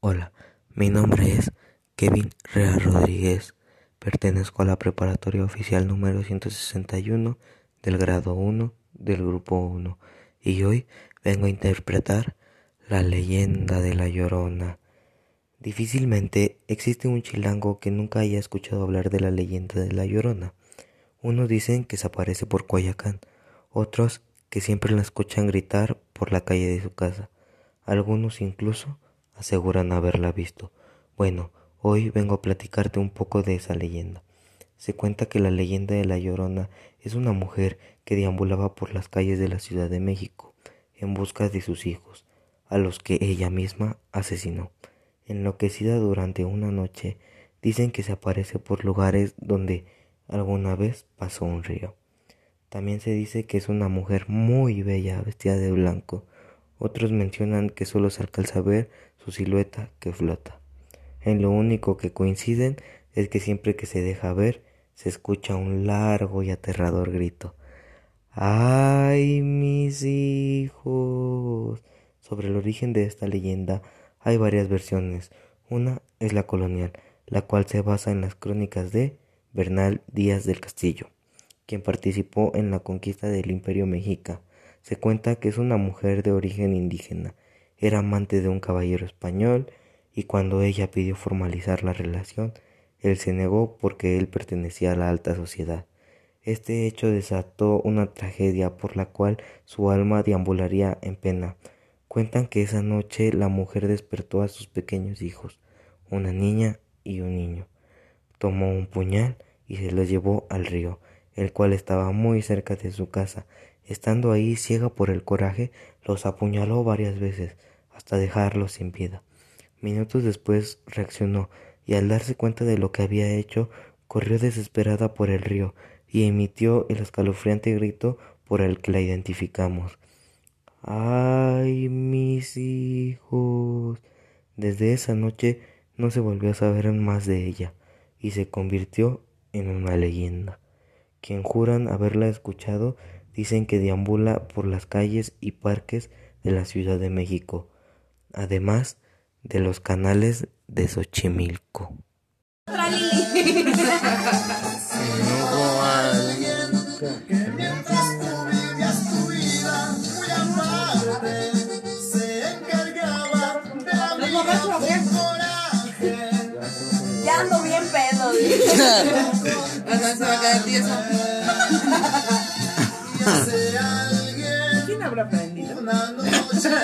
Hola, mi nombre es Kevin Rea Rodríguez. Pertenezco a la preparatoria oficial número 161 del grado 1 del grupo 1 y hoy vengo a interpretar la leyenda de la Llorona. Difícilmente existe un chilango que nunca haya escuchado hablar de la leyenda de la Llorona. Unos dicen que se aparece por Coyacán, otros que siempre la escuchan gritar por la calle de su casa, algunos incluso aseguran haberla visto. Bueno, hoy vengo a platicarte un poco de esa leyenda. Se cuenta que la leyenda de la Llorona es una mujer que deambulaba por las calles de la Ciudad de México en busca de sus hijos, a los que ella misma asesinó. Enloquecida durante una noche, dicen que se aparece por lugares donde alguna vez pasó un río. También se dice que es una mujer muy bella vestida de blanco. Otros mencionan que solo se alcanza a ver su silueta que flota. En lo único que coinciden es que siempre que se deja ver se escucha un largo y aterrador grito. ¡Ay, mis hijos! Sobre el origen de esta leyenda hay varias versiones. Una es la colonial, la cual se basa en las crónicas de Bernal Díaz del Castillo, quien participó en la conquista del Imperio Mexica. Se cuenta que es una mujer de origen indígena era amante de un caballero español y cuando ella pidió formalizar la relación, él se negó porque él pertenecía a la alta sociedad. Este hecho desató una tragedia por la cual su alma deambularía en pena. Cuentan que esa noche la mujer despertó a sus pequeños hijos, una niña y un niño. Tomó un puñal y se los llevó al río, el cual estaba muy cerca de su casa. Estando ahí ciega por el coraje, los apuñaló varias veces, hasta dejarlos sin vida. Minutos después reaccionó y al darse cuenta de lo que había hecho, corrió desesperada por el río y emitió el escalofriante grito por el que la identificamos. ¡Ay, mis hijos! Desde esa noche no se volvió a saber más de ella y se convirtió en una leyenda. Quien juran haberla escuchado dicen que deambula por las calles y parques de la Ciudad de México, además de los canales de Xochimilco. Ya ando bien pedo. palabra bendita. No.